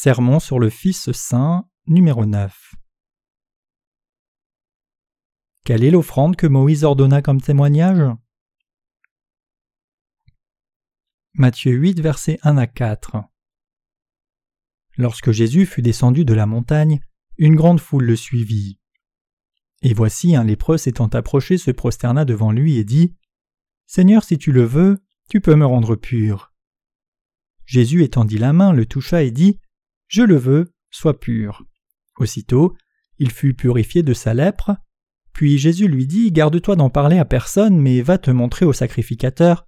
Sermon sur le Fils saint, numéro 9. Quelle est l'offrande que Moïse ordonna comme témoignage? Matthieu 8, versets 1 à 4. Lorsque Jésus fut descendu de la montagne, une grande foule le suivit. Et voici un lépreux s'étant approché se prosterna devant lui et dit Seigneur, si tu le veux, tu peux me rendre pur. Jésus étendit la main, le toucha et dit je le veux, sois pur. Aussitôt, il fut purifié de sa lèpre. Puis Jésus lui dit Garde-toi d'en parler à personne, mais va te montrer au sacrificateur,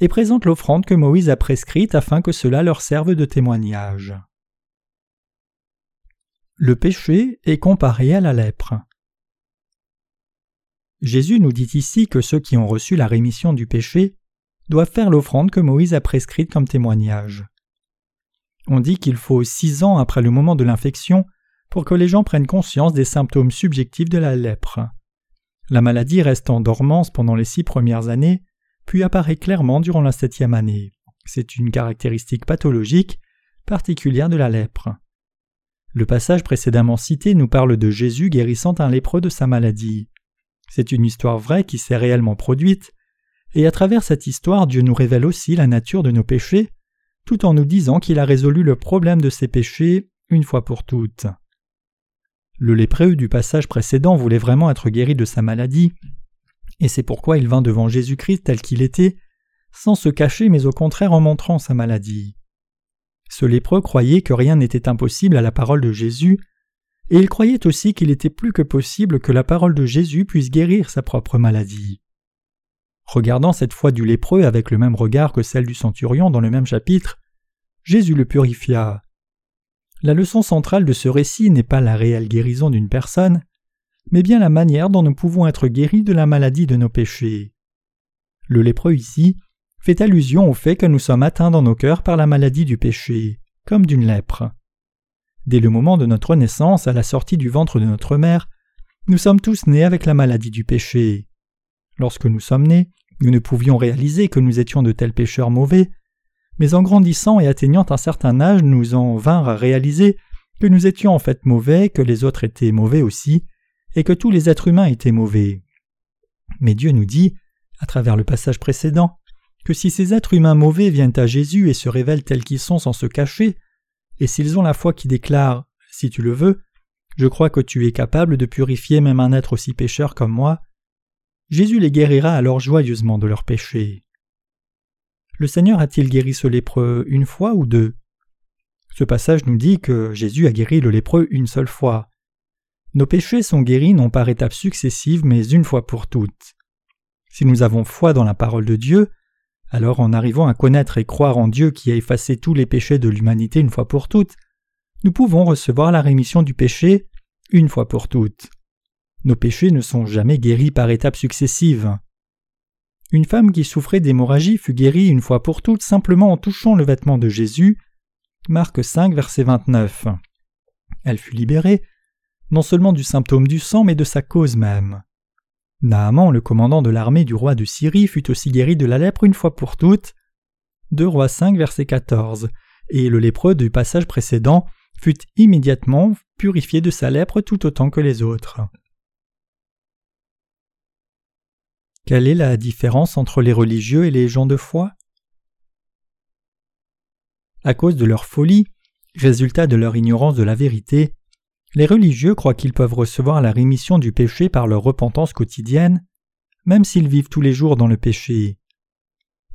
et présente l'offrande que Moïse a prescrite afin que cela leur serve de témoignage. Le péché est comparé à la lèpre. Jésus nous dit ici que ceux qui ont reçu la rémission du péché doivent faire l'offrande que Moïse a prescrite comme témoignage. On dit qu'il faut six ans après le moment de l'infection pour que les gens prennent conscience des symptômes subjectifs de la lèpre. La maladie reste en dormance pendant les six premières années, puis apparaît clairement durant la septième année. C'est une caractéristique pathologique particulière de la lèpre. Le passage précédemment cité nous parle de Jésus guérissant un lépreux de sa maladie. C'est une histoire vraie qui s'est réellement produite, et à travers cette histoire Dieu nous révèle aussi la nature de nos péchés tout en nous disant qu'il a résolu le problème de ses péchés une fois pour toutes. Le lépreux du passage précédent voulait vraiment être guéri de sa maladie, et c'est pourquoi il vint devant Jésus-Christ tel qu'il était, sans se cacher mais au contraire en montrant sa maladie. Ce lépreux croyait que rien n'était impossible à la parole de Jésus, et il croyait aussi qu'il était plus que possible que la parole de Jésus puisse guérir sa propre maladie. Regardant cette foi du lépreux avec le même regard que celle du centurion dans le même chapitre, Jésus le purifia. La leçon centrale de ce récit n'est pas la réelle guérison d'une personne, mais bien la manière dont nous pouvons être guéris de la maladie de nos péchés. Le lépreux ici fait allusion au fait que nous sommes atteints dans nos cœurs par la maladie du péché, comme d'une lèpre. Dès le moment de notre naissance, à la sortie du ventre de notre mère, nous sommes tous nés avec la maladie du péché. Lorsque nous sommes nés, nous ne pouvions réaliser que nous étions de tels pécheurs mauvais, mais en grandissant et atteignant un certain âge, nous en vinrent à réaliser que nous étions en fait mauvais, que les autres étaient mauvais aussi, et que tous les êtres humains étaient mauvais. Mais Dieu nous dit, à travers le passage précédent, que si ces êtres humains mauvais viennent à Jésus et se révèlent tels qu'ils sont sans se cacher, et s'ils ont la foi qui déclare Si tu le veux, je crois que tu es capable de purifier même un être aussi pécheur comme moi, Jésus les guérira alors joyeusement de leurs péchés. Le Seigneur a-t-il guéri ce lépreux une fois ou deux? Ce passage nous dit que Jésus a guéri le lépreux une seule fois. Nos péchés sont guéris non par étapes successives mais une fois pour toutes. Si nous avons foi dans la parole de Dieu, alors en arrivant à connaître et croire en Dieu qui a effacé tous les péchés de l'humanité une fois pour toutes, nous pouvons recevoir la rémission du péché une fois pour toutes. Nos péchés ne sont jamais guéris par étapes successives. Une femme qui souffrait d'hémorragie fut guérie une fois pour toutes simplement en touchant le vêtement de Jésus. Marc 5, verset 29. Elle fut libérée, non seulement du symptôme du sang, mais de sa cause même. Naaman, le commandant de l'armée du roi de Syrie, fut aussi guéri de la lèpre une fois pour toutes. 2 Rois 5, verset 14. Et le lépreux du passage précédent fut immédiatement purifié de sa lèpre tout autant que les autres. Quelle est la différence entre les religieux et les gens de foi? À cause de leur folie, résultat de leur ignorance de la vérité, les religieux croient qu'ils peuvent recevoir la rémission du péché par leur repentance quotidienne, même s'ils vivent tous les jours dans le péché.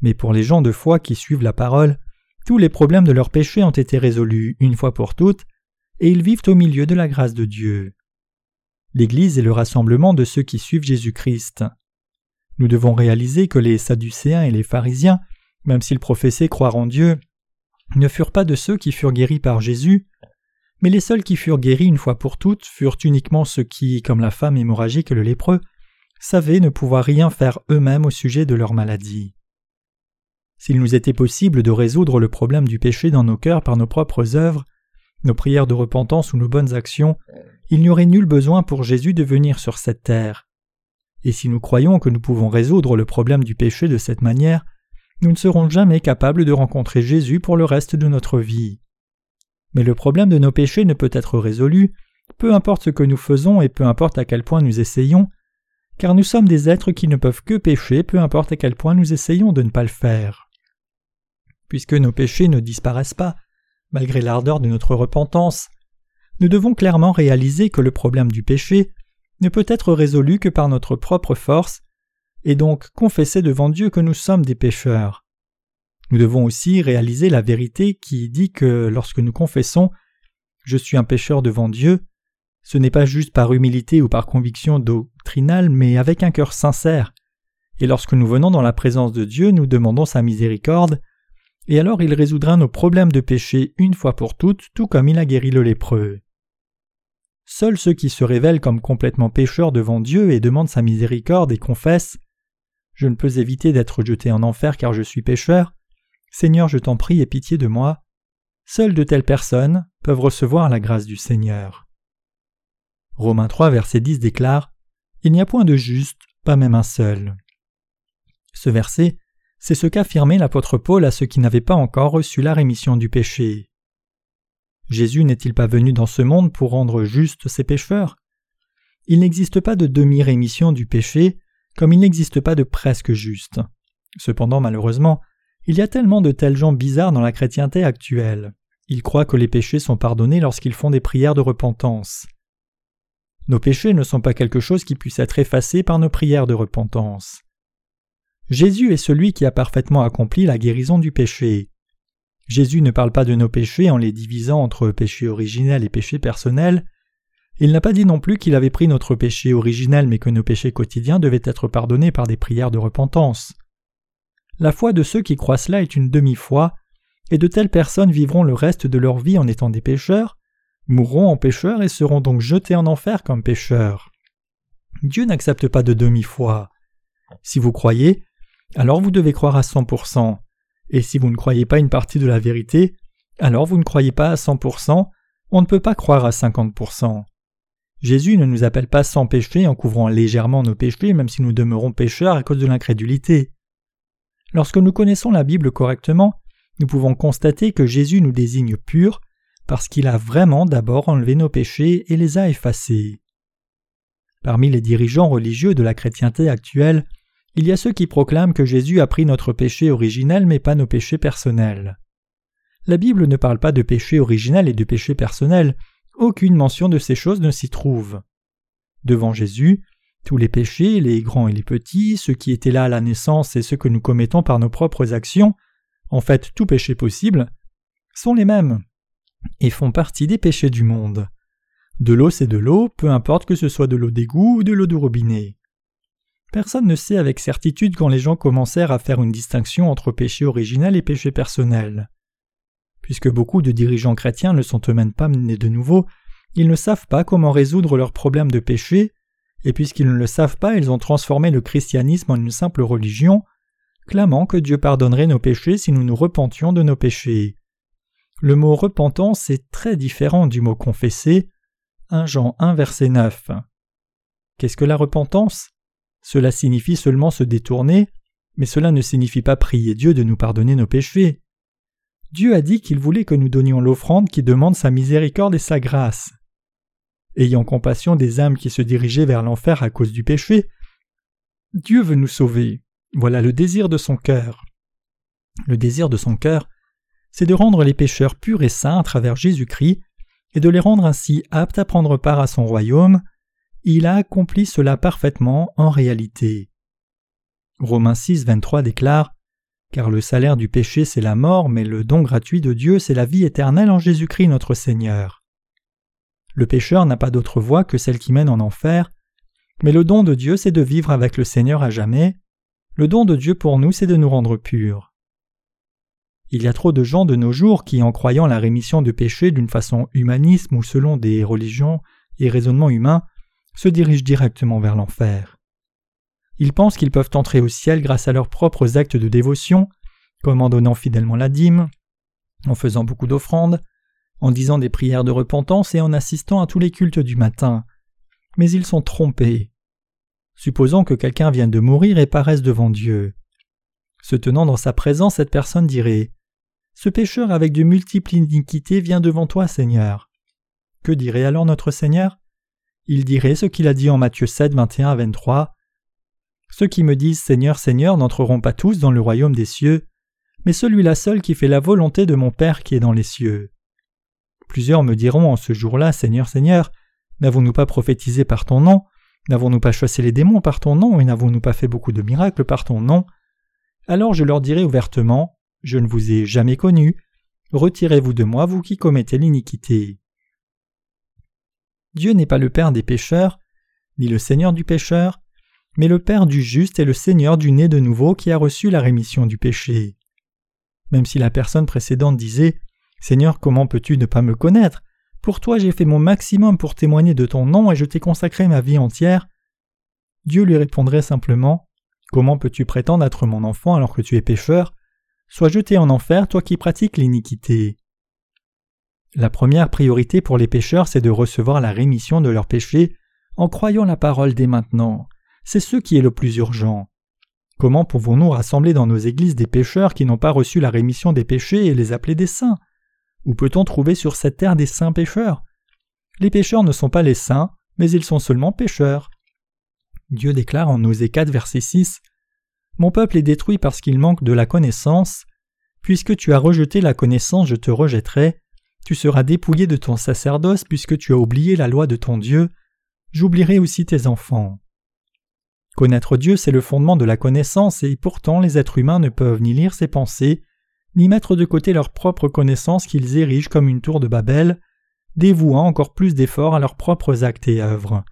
Mais pour les gens de foi qui suivent la parole, tous les problèmes de leur péché ont été résolus une fois pour toutes, et ils vivent au milieu de la grâce de Dieu. L'Église est le rassemblement de ceux qui suivent Jésus-Christ. Nous devons réaliser que les Sadducéens et les pharisiens, même s'ils professaient croire en Dieu, ne furent pas de ceux qui furent guéris par Jésus, mais les seuls qui furent guéris une fois pour toutes furent uniquement ceux qui, comme la femme hémorragique et le lépreux, savaient ne pouvoir rien faire eux-mêmes au sujet de leur maladie. S'il nous était possible de résoudre le problème du péché dans nos cœurs par nos propres œuvres, nos prières de repentance ou nos bonnes actions, il n'y aurait nul besoin pour Jésus de venir sur cette terre. Et si nous croyons que nous pouvons résoudre le problème du péché de cette manière, nous ne serons jamais capables de rencontrer Jésus pour le reste de notre vie. Mais le problème de nos péchés ne peut être résolu, peu importe ce que nous faisons et peu importe à quel point nous essayons, car nous sommes des êtres qui ne peuvent que pécher, peu importe à quel point nous essayons de ne pas le faire. Puisque nos péchés ne disparaissent pas, malgré l'ardeur de notre repentance, nous devons clairement réaliser que le problème du péché ne peut être résolu que par notre propre force, et donc confesser devant Dieu que nous sommes des pécheurs. Nous devons aussi réaliser la vérité qui dit que lorsque nous confessons Je suis un pécheur devant Dieu, ce n'est pas juste par humilité ou par conviction doctrinale, mais avec un cœur sincère. Et lorsque nous venons dans la présence de Dieu, nous demandons sa miséricorde, et alors il résoudra nos problèmes de péché une fois pour toutes, tout comme il a guéri le lépreux. Seuls ceux qui se révèlent comme complètement pécheurs devant Dieu et demandent sa miséricorde et confessent Je ne peux éviter d'être jeté en enfer car je suis pécheur. Seigneur, je t'en prie, aie pitié de moi. Seules de telles personnes peuvent recevoir la grâce du Seigneur. Romains 3, verset 10 déclare Il n'y a point de juste, pas même un seul. Ce verset, c'est ce qu'affirmait l'apôtre Paul à ceux qui n'avaient pas encore reçu la rémission du péché. Jésus n'est-il pas venu dans ce monde pour rendre justes ses pécheurs? Il n'existe pas de demi-rémission du péché, comme il n'existe pas de presque juste. Cependant, malheureusement, il y a tellement de tels gens bizarres dans la chrétienté actuelle. Ils croient que les péchés sont pardonnés lorsqu'ils font des prières de repentance. Nos péchés ne sont pas quelque chose qui puisse être effacé par nos prières de repentance. Jésus est celui qui a parfaitement accompli la guérison du péché. Jésus ne parle pas de nos péchés en les divisant entre péché originel et péché personnel. Il n'a pas dit non plus qu'il avait pris notre péché originel mais que nos péchés quotidiens devaient être pardonnés par des prières de repentance. La foi de ceux qui croient cela est une demi-foi, et de telles personnes vivront le reste de leur vie en étant des pécheurs, mourront en pécheurs et seront donc jetés en enfer comme pécheurs. Dieu n'accepte pas de demi-foi. Si vous croyez, alors vous devez croire à 100%. Et si vous ne croyez pas une partie de la vérité, alors vous ne croyez pas à 100%, on ne peut pas croire à 50%. Jésus ne nous appelle pas sans péché en couvrant légèrement nos péchés même si nous demeurons pécheurs à cause de l'incrédulité. Lorsque nous connaissons la Bible correctement, nous pouvons constater que Jésus nous désigne purs parce qu'il a vraiment d'abord enlevé nos péchés et les a effacés. Parmi les dirigeants religieux de la chrétienté actuelle, il y a ceux qui proclament que Jésus a pris notre péché originel mais pas nos péchés personnels. La Bible ne parle pas de péché originel et de péché personnel, aucune mention de ces choses ne s'y trouve. Devant Jésus, tous les péchés, les grands et les petits, ceux qui étaient là à la naissance et ceux que nous commettons par nos propres actions, en fait tout péché possible, sont les mêmes et font partie des péchés du monde. De l'eau c'est de l'eau, peu importe que ce soit de l'eau d'égout ou de l'eau de robinet. Personne ne sait avec certitude quand les gens commencèrent à faire une distinction entre péché originel et péché personnel. Puisque beaucoup de dirigeants chrétiens ne sont eux-mêmes pas nés de nouveau, ils ne savent pas comment résoudre leurs problèmes de péché, et puisqu'ils ne le savent pas, ils ont transformé le christianisme en une simple religion, clamant que Dieu pardonnerait nos péchés si nous nous repentions de nos péchés. Le mot repentance est très différent du mot confesser. 1 Jean 1 verset 9. Qu'est-ce que la repentance? Cela signifie seulement se détourner, mais cela ne signifie pas prier Dieu de nous pardonner nos péchés. Dieu a dit qu'il voulait que nous donnions l'offrande qui demande sa miséricorde et sa grâce. Ayant compassion des âmes qui se dirigeaient vers l'enfer à cause du péché, Dieu veut nous sauver. Voilà le désir de son cœur. Le désir de son cœur, c'est de rendre les pécheurs purs et saints à travers Jésus-Christ, et de les rendre ainsi aptes à prendre part à son royaume, il a accompli cela parfaitement en réalité. Romains 6, 23 déclare Car le salaire du péché c'est la mort, mais le don gratuit de Dieu c'est la vie éternelle en Jésus-Christ notre Seigneur. Le pécheur n'a pas d'autre voie que celle qui mène en enfer, mais le don de Dieu c'est de vivre avec le Seigneur à jamais. Le don de Dieu pour nous c'est de nous rendre purs. Il y a trop de gens de nos jours qui, en croyant la rémission de péché d'une façon humaniste ou selon des religions et raisonnements humains, se dirigent directement vers l'enfer. Ils pensent qu'ils peuvent entrer au ciel grâce à leurs propres actes de dévotion, comme en donnant fidèlement la dîme, en faisant beaucoup d'offrandes, en disant des prières de repentance et en assistant à tous les cultes du matin. Mais ils sont trompés. Supposons que quelqu'un vienne de mourir et paraisse devant Dieu. Se tenant dans sa présence, cette personne dirait Ce pécheur avec de multiples iniquités vient devant toi, Seigneur. Que dirait alors notre Seigneur? Il dirait ce qu'il a dit en Matthieu 7, 21 à 23. Ceux qui me disent Seigneur, Seigneur n'entreront pas tous dans le royaume des cieux, mais celui-là seul qui fait la volonté de mon Père qui est dans les cieux. Plusieurs me diront en ce jour-là Seigneur, Seigneur, n'avons-nous pas prophétisé par ton nom? N'avons-nous pas chassé les démons par ton nom? Et n'avons-nous pas fait beaucoup de miracles par ton nom? Alors je leur dirai ouvertement Je ne vous ai jamais connu. Retirez-vous de moi, vous qui commettez l'iniquité. Dieu n'est pas le Père des pécheurs, ni le Seigneur du pécheur, mais le Père du juste et le Seigneur du né de nouveau qui a reçu la rémission du péché. Même si la personne précédente disait Seigneur, comment peux-tu ne pas me connaître? Pour toi j'ai fait mon maximum pour témoigner de ton nom et je t'ai consacré ma vie entière. Dieu lui répondrait simplement Comment peux-tu prétendre être mon enfant alors que tu es pécheur? Sois jeté en enfer, toi qui pratiques l'iniquité. La première priorité pour les pécheurs, c'est de recevoir la rémission de leurs péchés en croyant la parole dès maintenant. C'est ce qui est le plus urgent. Comment pouvons-nous rassembler dans nos églises des pécheurs qui n'ont pas reçu la rémission des péchés et les appeler des saints? Où peut-on trouver sur cette terre des saints pécheurs Les pécheurs ne sont pas les saints, mais ils sont seulement pécheurs. Dieu déclare en Osée 4, verset 6 Mon peuple est détruit parce qu'il manque de la connaissance. Puisque tu as rejeté la connaissance, je te rejetterai. Tu seras dépouillé de ton sacerdoce puisque tu as oublié la loi de ton Dieu. J'oublierai aussi tes enfants. Connaître Dieu, c'est le fondement de la connaissance, et pourtant les êtres humains ne peuvent ni lire ses pensées, ni mettre de côté leur propre connaissance qu'ils érigent comme une tour de Babel, dévouant encore plus d'efforts à leurs propres actes et œuvres.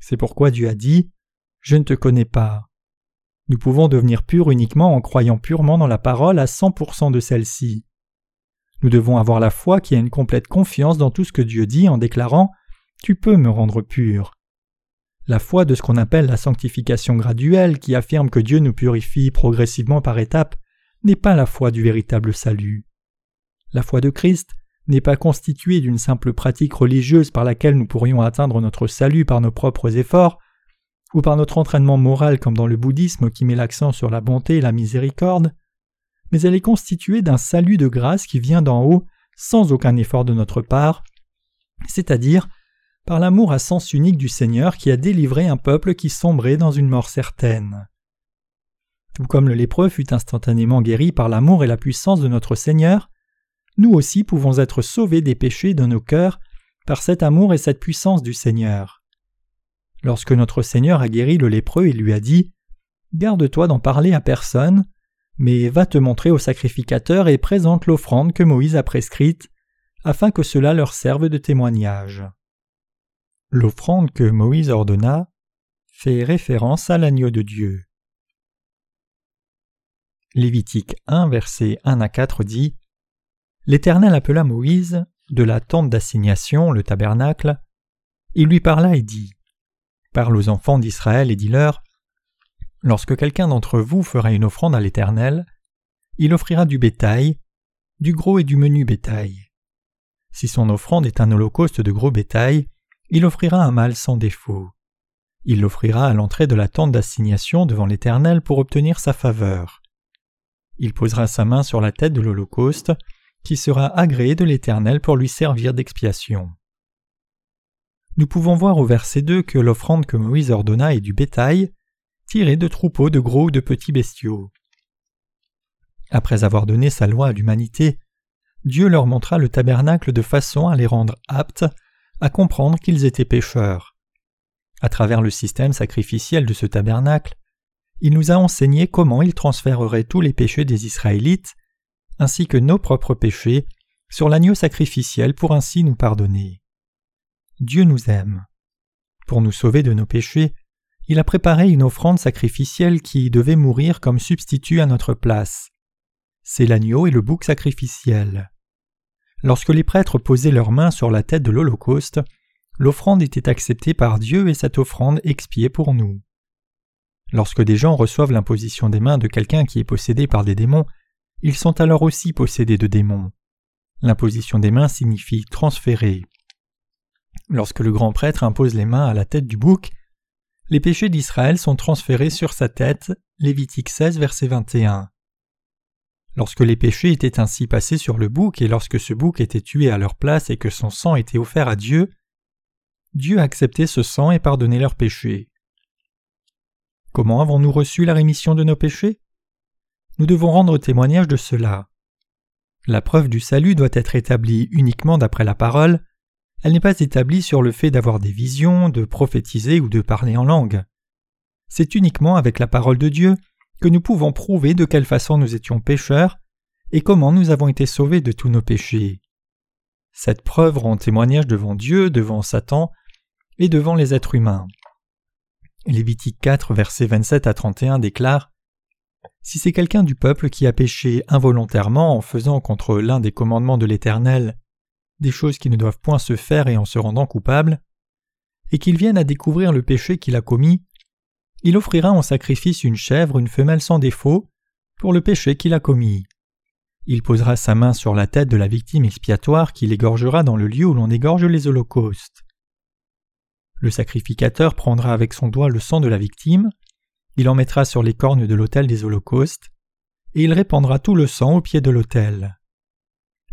C'est pourquoi Dieu a dit Je ne te connais pas. Nous pouvons devenir purs uniquement en croyant purement dans la parole à 100% de celle-ci. Nous devons avoir la foi qui a une complète confiance dans tout ce que Dieu dit en déclarant Tu peux me rendre pur. La foi de ce qu'on appelle la sanctification graduelle, qui affirme que Dieu nous purifie progressivement par étapes, n'est pas la foi du véritable salut. La foi de Christ n'est pas constituée d'une simple pratique religieuse par laquelle nous pourrions atteindre notre salut par nos propres efforts, ou par notre entraînement moral comme dans le bouddhisme qui met l'accent sur la bonté et la miséricorde, mais elle est constituée d'un salut de grâce qui vient d'en haut sans aucun effort de notre part, c'est-à-dire par l'amour à sens unique du Seigneur qui a délivré un peuple qui sombrait dans une mort certaine. Tout comme le lépreux fut instantanément guéri par l'amour et la puissance de notre Seigneur, nous aussi pouvons être sauvés des péchés de nos cœurs par cet amour et cette puissance du Seigneur. Lorsque notre Seigneur a guéri le lépreux, il lui a dit Garde-toi d'en parler à personne, mais va te montrer au sacrificateur et présente l'offrande que Moïse a prescrite, afin que cela leur serve de témoignage. L'offrande que Moïse ordonna fait référence à l'agneau de Dieu. Lévitique 1, versets 1 à 4 dit L'Éternel appela Moïse de la tente d'assignation, le tabernacle. Il lui parla et dit Parle aux enfants d'Israël et dis-leur Lorsque quelqu'un d'entre vous fera une offrande à l'Éternel, il offrira du bétail, du gros et du menu bétail. Si son offrande est un holocauste de gros bétail, il offrira un mâle sans défaut. Il l'offrira à l'entrée de la tente d'assignation devant l'Éternel pour obtenir sa faveur. Il posera sa main sur la tête de l'Holocauste, qui sera agréé de l'Éternel pour lui servir d'expiation. Nous pouvons voir au verset 2 que l'offrande que Moïse ordonna est du bétail, tiré de troupeaux de gros ou de petits bestiaux. Après avoir donné sa loi à l'humanité, Dieu leur montra le tabernacle de façon à les rendre aptes à comprendre qu'ils étaient pécheurs. À travers le système sacrificiel de ce tabernacle, il nous a enseigné comment il transférerait tous les péchés des Israélites, ainsi que nos propres péchés, sur l'agneau sacrificiel pour ainsi nous pardonner. Dieu nous aime. Pour nous sauver de nos péchés, il a préparé une offrande sacrificielle qui devait mourir comme substitut à notre place. C'est l'agneau et le bouc sacrificiel. Lorsque les prêtres posaient leurs mains sur la tête de l'Holocauste, l'offrande était acceptée par Dieu et cette offrande expiée pour nous. Lorsque des gens reçoivent l'imposition des mains de quelqu'un qui est possédé par des démons, ils sont alors aussi possédés de démons. L'imposition des mains signifie transférer. Lorsque le grand prêtre impose les mains à la tête du bouc, les péchés d'Israël sont transférés sur sa tête, Lévitique 16, verset 21. Lorsque les péchés étaient ainsi passés sur le bouc et lorsque ce bouc était tué à leur place et que son sang était offert à Dieu, Dieu a accepté ce sang et pardonné leurs péchés. Comment avons-nous reçu la rémission de nos péchés? Nous devons rendre témoignage de cela. La preuve du salut doit être établie uniquement d'après la parole, elle n'est pas établie sur le fait d'avoir des visions, de prophétiser ou de parler en langue. C'est uniquement avec la parole de Dieu que nous pouvons prouver de quelle façon nous étions pécheurs et comment nous avons été sauvés de tous nos péchés. Cette preuve rend témoignage devant Dieu, devant Satan et devant les êtres humains. Lévitique 4, versets 27 à 31 déclare Si c'est quelqu'un du peuple qui a péché involontairement en faisant contre l'un des commandements de l'Éternel des choses qui ne doivent point se faire et en se rendant coupable, et qu'il vienne à découvrir le péché qu'il a commis, il offrira en sacrifice une chèvre, une femelle sans défaut, pour le péché qu'il a commis. Il posera sa main sur la tête de la victime expiatoire qu'il égorgera dans le lieu où l'on égorge les holocaustes. Le sacrificateur prendra avec son doigt le sang de la victime, il en mettra sur les cornes de l'autel des holocaustes, et il répandra tout le sang au pied de l'autel.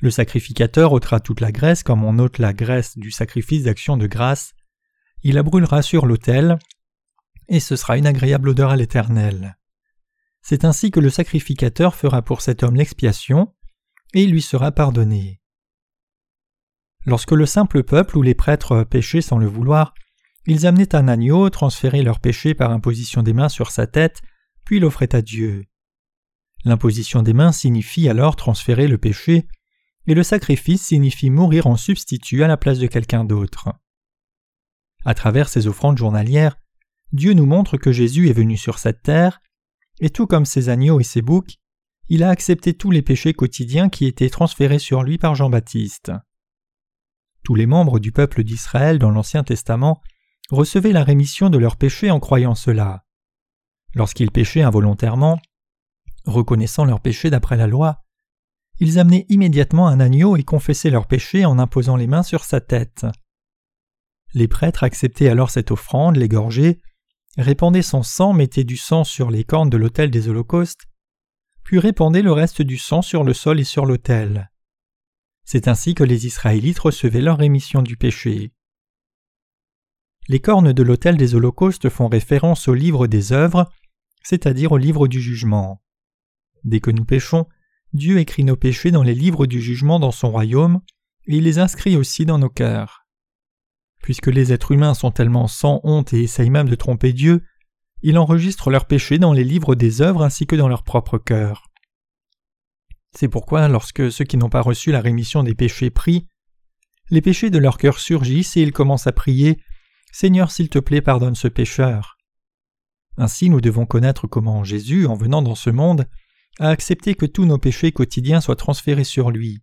Le sacrificateur ôtera toute la graisse comme on ôte la graisse du sacrifice d'action de grâce, il la brûlera sur l'autel, et ce sera une agréable odeur à l'Éternel. C'est ainsi que le sacrificateur fera pour cet homme l'expiation, et il lui sera pardonné. Lorsque le simple peuple ou les prêtres péchaient sans le vouloir, ils amenaient un agneau, transféraient leur péché par imposition des mains sur sa tête, puis l'offraient à Dieu. L'imposition des mains signifie alors transférer le péché, et le sacrifice signifie mourir en substitut à la place de quelqu'un d'autre. À travers ces offrandes journalières, Dieu nous montre que Jésus est venu sur cette terre, et tout comme ses agneaux et ses boucs, il a accepté tous les péchés quotidiens qui étaient transférés sur lui par Jean-Baptiste. Tous les membres du peuple d'Israël dans l'Ancien Testament recevaient la rémission de leurs péchés en croyant cela. Lorsqu'ils péchaient involontairement, reconnaissant leurs péchés d'après la loi, ils amenaient immédiatement un agneau et confessaient leurs péchés en imposant les mains sur sa tête. Les prêtres acceptaient alors cette offrande, l'égorgeaient, répandaient son sang, mettaient du sang sur les cornes de l'autel des holocaustes, puis répandaient le reste du sang sur le sol et sur l'autel. C'est ainsi que les Israélites recevaient leur rémission du péché. Les cornes de l'autel des holocaustes font référence au livre des œuvres, c'est-à-dire au livre du jugement. Dès que nous péchons, Dieu écrit nos péchés dans les livres du jugement dans son royaume, et il les inscrit aussi dans nos cœurs. Puisque les êtres humains sont tellement sans honte et essayent même de tromper Dieu, il enregistre leurs péchés dans les livres des œuvres ainsi que dans leur propre cœur. C'est pourquoi, lorsque ceux qui n'ont pas reçu la rémission des péchés prient, les péchés de leur cœur surgissent et ils commencent à prier Seigneur, s'il te plaît, pardonne ce pécheur. Ainsi, nous devons connaître comment Jésus, en venant dans ce monde, a accepté que tous nos péchés quotidiens soient transférés sur lui.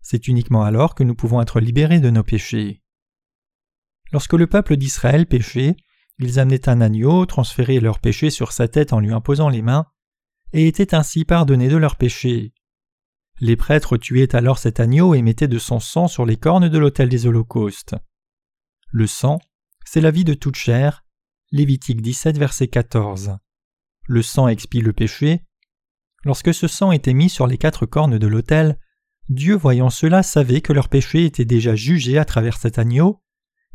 C'est uniquement alors que nous pouvons être libérés de nos péchés. Lorsque le peuple d'Israël péchait, ils amenaient un agneau, transféraient leurs péchés sur sa tête en lui imposant les mains, et étaient ainsi pardonnés de leurs péchés. Les prêtres tuaient alors cet agneau et mettaient de son sang sur les cornes de l'autel des holocaustes. Le sang, c'est la vie de toute chair. Lévitique 17, verset 14. Le sang expie le péché. Lorsque ce sang était mis sur les quatre cornes de l'autel, Dieu voyant cela savait que leur péché était déjà jugé à travers cet agneau,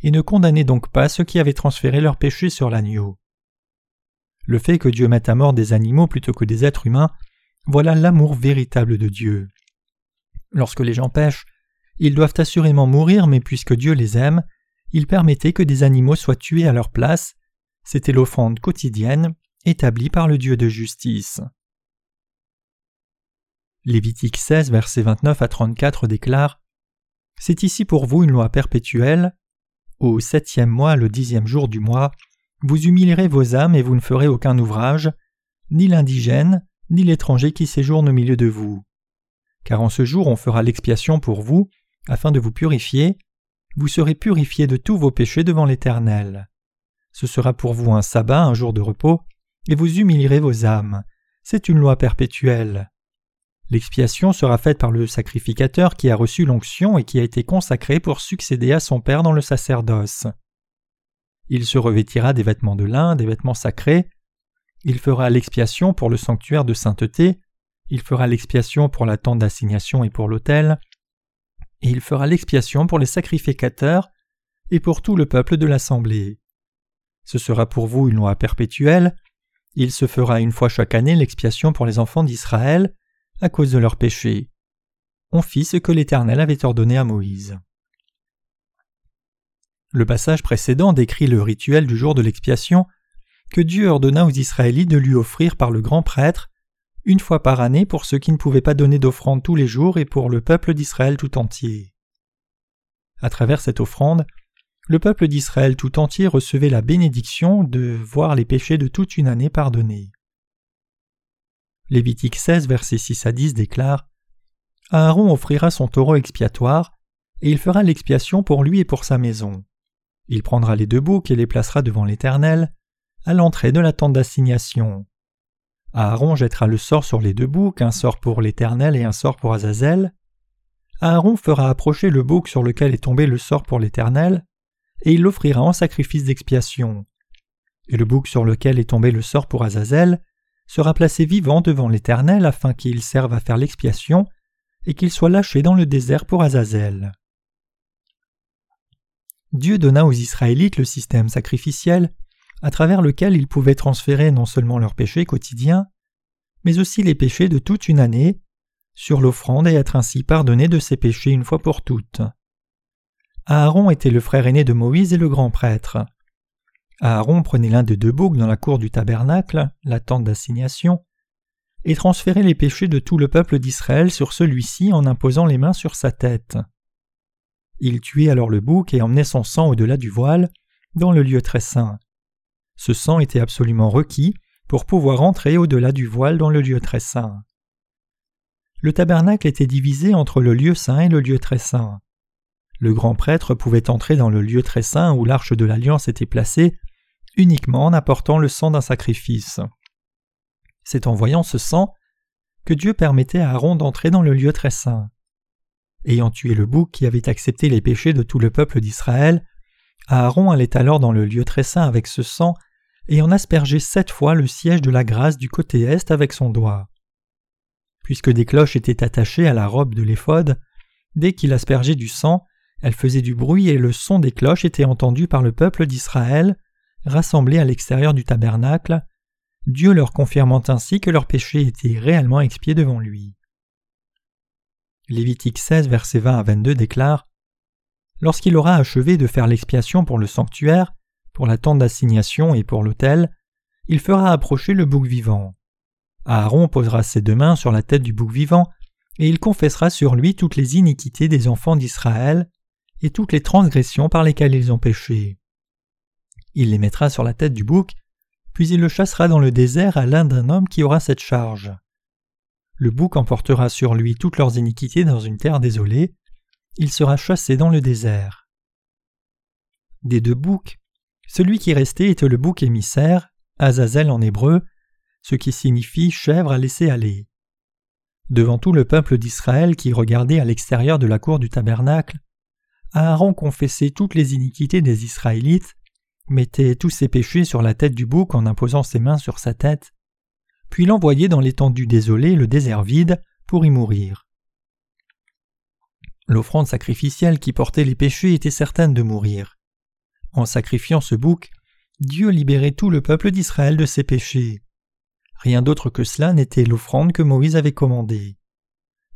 et ne condamnait donc pas ceux qui avaient transféré leur péché sur l'agneau. Le fait que Dieu mette à mort des animaux plutôt que des êtres humains, voilà l'amour véritable de Dieu. Lorsque les gens pêchent, ils doivent assurément mourir, mais puisque Dieu les aime, il permettait que des animaux soient tués à leur place, c'était l'offrande quotidienne établie par le Dieu de justice. Lévitique 16, versets 29 à 34 déclare C'est ici pour vous une loi perpétuelle, au septième mois, le dixième jour du mois, vous humilierez vos âmes et vous ne ferez aucun ouvrage, ni l'indigène, ni l'étranger qui séjourne au milieu de vous. Car en ce jour on fera l'expiation pour vous, afin de vous purifier, vous serez purifiés de tous vos péchés devant l'Éternel. Ce sera pour vous un sabbat, un jour de repos, et vous humilierez vos âmes. C'est une loi perpétuelle. L'expiation sera faite par le sacrificateur qui a reçu l'onction et qui a été consacré pour succéder à son Père dans le sacerdoce. Il se revêtira des vêtements de lin, des vêtements sacrés, il fera l'expiation pour le sanctuaire de sainteté, il fera l'expiation pour la tente d'assignation et pour l'autel, et il fera l'expiation pour les sacrificateurs et pour tout le peuple de l'assemblée. Ce sera pour vous une loi perpétuelle, il se fera une fois chaque année l'expiation pour les enfants d'Israël à cause de leurs péchés. On fit ce que l'Éternel avait ordonné à Moïse. Le passage précédent décrit le rituel du jour de l'expiation que Dieu ordonna aux Israélites de lui offrir par le grand prêtre une fois par année pour ceux qui ne pouvaient pas donner d'offrande tous les jours et pour le peuple d'Israël tout entier. À travers cette offrande, le peuple d'Israël tout entier recevait la bénédiction de voir les péchés de toute une année pardonnés. Lévitique 16, versets 6 à 10 déclare Aaron offrira son taureau expiatoire, et il fera l'expiation pour lui et pour sa maison. Il prendra les deux boucs et les placera devant l'Éternel, à l'entrée de la tente d'assignation. Aaron jettera le sort sur les deux boucs, un sort pour l'Éternel et un sort pour Azazel. Aaron fera approcher le bouc sur lequel est tombé le sort pour l'Éternel, et il l'offrira en sacrifice d'expiation. Et le bouc sur lequel est tombé le sort pour Azazel sera placé vivant devant l'Éternel afin qu'il serve à faire l'expiation et qu'il soit lâché dans le désert pour Azazel. Dieu donna aux Israélites le système sacrificiel à travers lequel ils pouvaient transférer non seulement leurs péchés quotidiens, mais aussi les péchés de toute une année, sur l'offrande et être ainsi pardonnés de ses péchés une fois pour toutes. Aaron était le frère aîné de Moïse et le grand prêtre. Aaron prenait l'un des deux boucs dans la cour du tabernacle, la tente d'assignation, et transférait les péchés de tout le peuple d'Israël sur celui-ci en imposant les mains sur sa tête. Il tuait alors le bouc et emmenait son sang au-delà du voile, dans le lieu très saint. Ce sang était absolument requis pour pouvoir entrer au-delà du voile dans le lieu très saint. Le tabernacle était divisé entre le lieu saint et le lieu très saint. Le grand prêtre pouvait entrer dans le lieu très saint où l'arche de l'alliance était placée uniquement en apportant le sang d'un sacrifice. C'est en voyant ce sang que Dieu permettait à Aaron d'entrer dans le lieu très saint. Ayant tué le bouc qui avait accepté les péchés de tout le peuple d'Israël, Aaron allait alors dans le lieu très saint avec ce sang et en aspergeait sept fois le siège de la grâce du côté est avec son doigt. Puisque des cloches étaient attachées à la robe de l'éphod, dès qu'il aspergeait du sang, elles faisaient du bruit et le son des cloches était entendu par le peuple d'Israël, rassemblé à l'extérieur du tabernacle, Dieu leur confirmant ainsi que leurs péchés étaient réellement expiés devant lui. Lévitique 16, versets 20 à 22 déclare Lorsqu'il aura achevé de faire l'expiation pour le sanctuaire, pour la tente d'assignation et pour l'autel, il fera approcher le bouc vivant. Aaron posera ses deux mains sur la tête du bouc vivant, et il confessera sur lui toutes les iniquités des enfants d'Israël, et toutes les transgressions par lesquelles ils ont péché. Il les mettra sur la tête du bouc, puis il le chassera dans le désert à l'un d'un homme qui aura cette charge. Le bouc emportera sur lui toutes leurs iniquités dans une terre désolée, il sera chassé dans le désert. Des deux boucs, celui qui restait était le bouc émissaire, Azazel en hébreu, ce qui signifie chèvre à laisser aller. Devant tout le peuple d'Israël qui regardait à l'extérieur de la cour du tabernacle, Aaron confessait toutes les iniquités des Israélites, mettait tous ses péchés sur la tête du bouc en imposant ses mains sur sa tête, puis l'envoyait dans l'étendue désolée, le désert vide, pour y mourir. L'offrande sacrificielle qui portait les péchés était certaine de mourir. En sacrifiant ce bouc, Dieu libérait tout le peuple d'Israël de ses péchés. Rien d'autre que cela n'était l'offrande que Moïse avait commandée.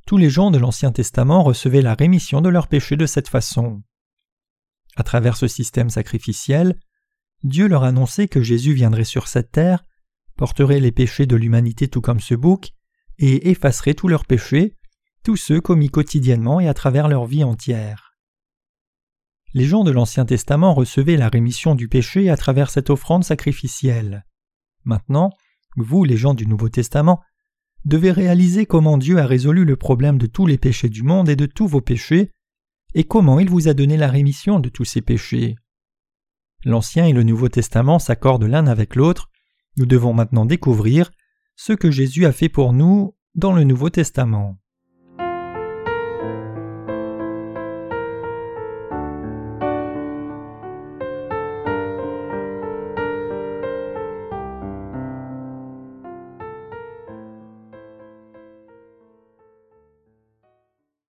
Tous les gens de l'Ancien Testament recevaient la rémission de leurs péchés de cette façon. À travers ce système sacrificiel, Dieu leur annonçait que Jésus viendrait sur cette terre, porterait les péchés de l'humanité tout comme ce bouc, et effacerait tous leurs péchés, tous ceux commis quotidiennement et à travers leur vie entière. Les gens de l'Ancien Testament recevaient la rémission du péché à travers cette offrande sacrificielle. Maintenant, vous, les gens du Nouveau Testament, devez réaliser comment Dieu a résolu le problème de tous les péchés du monde et de tous vos péchés, et comment il vous a donné la rémission de tous ces péchés. L'Ancien et le Nouveau Testament s'accordent l'un avec l'autre, nous devons maintenant découvrir ce que Jésus a fait pour nous dans le Nouveau Testament.